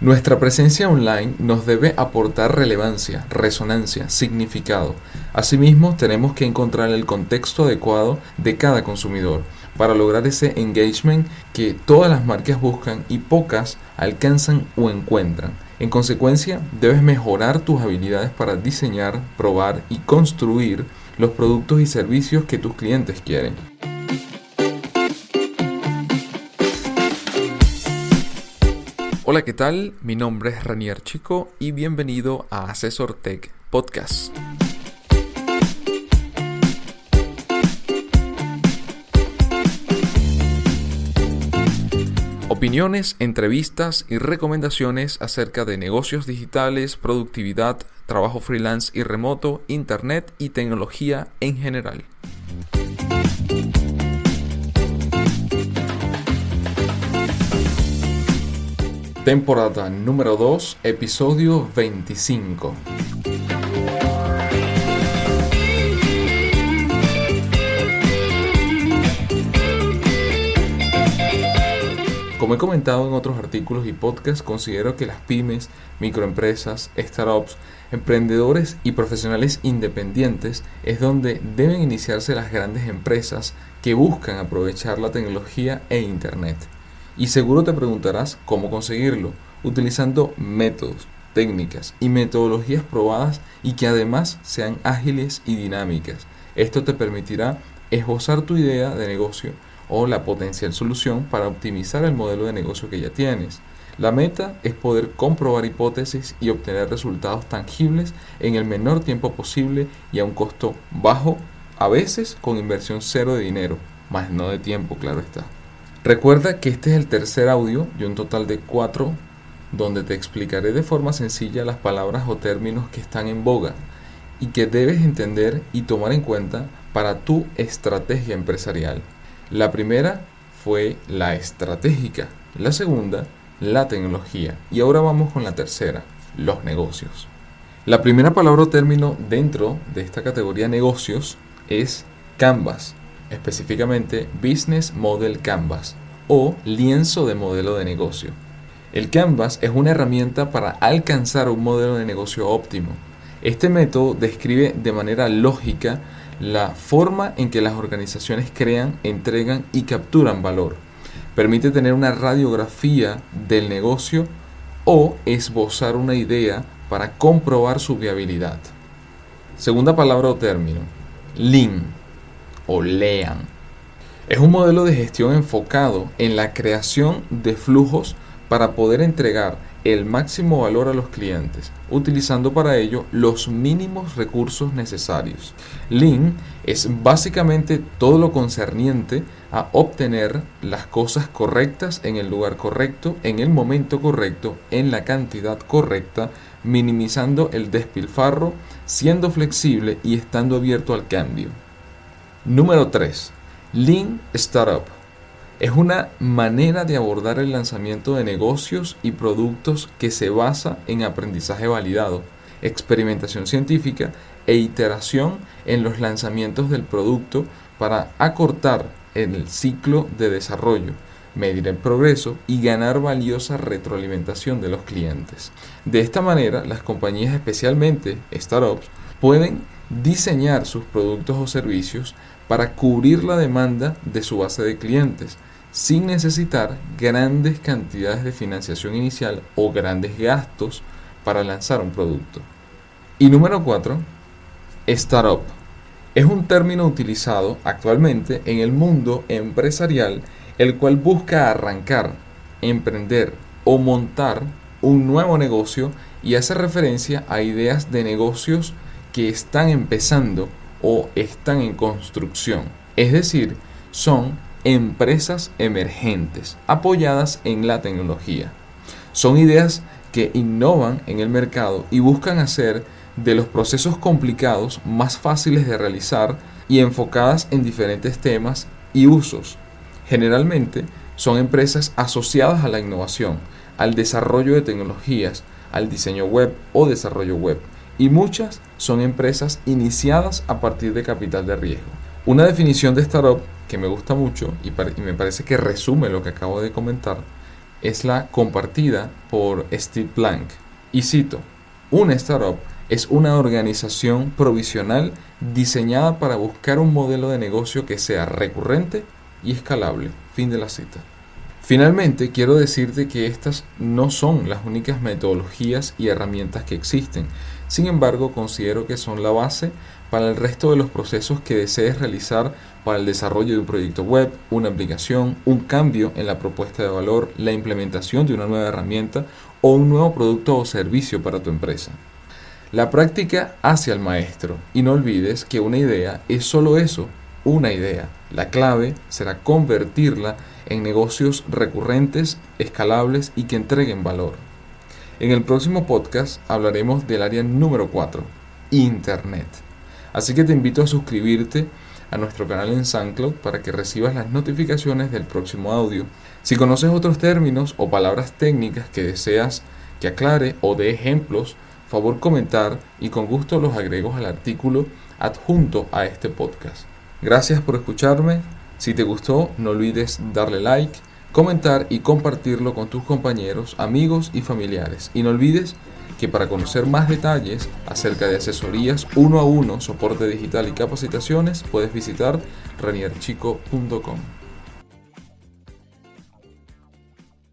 Nuestra presencia online nos debe aportar relevancia, resonancia, significado. Asimismo, tenemos que encontrar el contexto adecuado de cada consumidor para lograr ese engagement que todas las marcas buscan y pocas alcanzan o encuentran. En consecuencia, debes mejorar tus habilidades para diseñar, probar y construir los productos y servicios que tus clientes quieren. Hola, ¿qué tal? Mi nombre es Ranier Chico y bienvenido a Asesor Tech Podcast. Opiniones, entrevistas y recomendaciones acerca de negocios digitales, productividad, trabajo freelance y remoto, internet y tecnología en general. Temporada número 2, episodio 25. Como he comentado en otros artículos y podcasts, considero que las pymes, microempresas, startups, emprendedores y profesionales independientes es donde deben iniciarse las grandes empresas que buscan aprovechar la tecnología e Internet. Y seguro te preguntarás cómo conseguirlo, utilizando métodos, técnicas y metodologías probadas y que además sean ágiles y dinámicas. Esto te permitirá esbozar tu idea de negocio o la potencial solución para optimizar el modelo de negocio que ya tienes. La meta es poder comprobar hipótesis y obtener resultados tangibles en el menor tiempo posible y a un costo bajo, a veces con inversión cero de dinero, más no de tiempo, claro está. Recuerda que este es el tercer audio y un total de cuatro donde te explicaré de forma sencilla las palabras o términos que están en boga y que debes entender y tomar en cuenta para tu estrategia empresarial. La primera fue la estratégica, la segunda la tecnología y ahora vamos con la tercera, los negocios. La primera palabra o término dentro de esta categoría negocios es Canvas específicamente Business Model Canvas o lienzo de modelo de negocio. El Canvas es una herramienta para alcanzar un modelo de negocio óptimo. Este método describe de manera lógica la forma en que las organizaciones crean, entregan y capturan valor. Permite tener una radiografía del negocio o esbozar una idea para comprobar su viabilidad. Segunda palabra o término, Lean o lean. Es un modelo de gestión enfocado en la creación de flujos para poder entregar el máximo valor a los clientes, utilizando para ello los mínimos recursos necesarios. Lean es básicamente todo lo concerniente a obtener las cosas correctas en el lugar correcto, en el momento correcto, en la cantidad correcta, minimizando el despilfarro, siendo flexible y estando abierto al cambio. Número 3. Lean Startup. Es una manera de abordar el lanzamiento de negocios y productos que se basa en aprendizaje validado, experimentación científica e iteración en los lanzamientos del producto para acortar el ciclo de desarrollo, medir el progreso y ganar valiosa retroalimentación de los clientes. De esta manera, las compañías, especialmente startups, pueden diseñar sus productos o servicios para cubrir la demanda de su base de clientes sin necesitar grandes cantidades de financiación inicial o grandes gastos para lanzar un producto. Y número 4, startup. Es un término utilizado actualmente en el mundo empresarial el cual busca arrancar, emprender o montar un nuevo negocio y hace referencia a ideas de negocios que están empezando o están en construcción. Es decir, son empresas emergentes apoyadas en la tecnología. Son ideas que innovan en el mercado y buscan hacer de los procesos complicados más fáciles de realizar y enfocadas en diferentes temas y usos. Generalmente son empresas asociadas a la innovación, al desarrollo de tecnologías, al diseño web o desarrollo web y muchas son empresas iniciadas a partir de capital de riesgo. Una definición de startup que me gusta mucho y, me parece que resume lo que acabo de comentar es la compartida por Steve Blank. Y cito, una startup es una organización provisional diseñada para buscar un modelo de negocio que sea recurrente y escalable. Fin de la cita. Finalmente, quiero decirte que estas no son las únicas metodologías y herramientas que existen. Sin embargo, considero que son la base para el resto de los procesos que desees realizar para el desarrollo de un proyecto web, una aplicación, un cambio en la propuesta de valor, la implementación de una nueva herramienta o un nuevo producto o servicio para tu empresa. La práctica hacia el maestro y no olvides que una idea es solo eso, una idea. La clave será convertirla en negocios recurrentes, escalables y que entreguen valor. En el próximo podcast hablaremos del área número 4, Internet. Así que te invito a suscribirte a nuestro canal en SoundCloud para que recibas las notificaciones del próximo audio. Si conoces otros términos o palabras técnicas que deseas que aclare o de ejemplos, favor comentar y con gusto los agrego al artículo adjunto a este podcast. Gracias por escucharme. Si te gustó, no olvides darle like, comentar y compartirlo con tus compañeros, amigos y familiares. Y no olvides que para conocer más detalles acerca de asesorías uno a uno, soporte digital y capacitaciones, puedes visitar renierchico.com.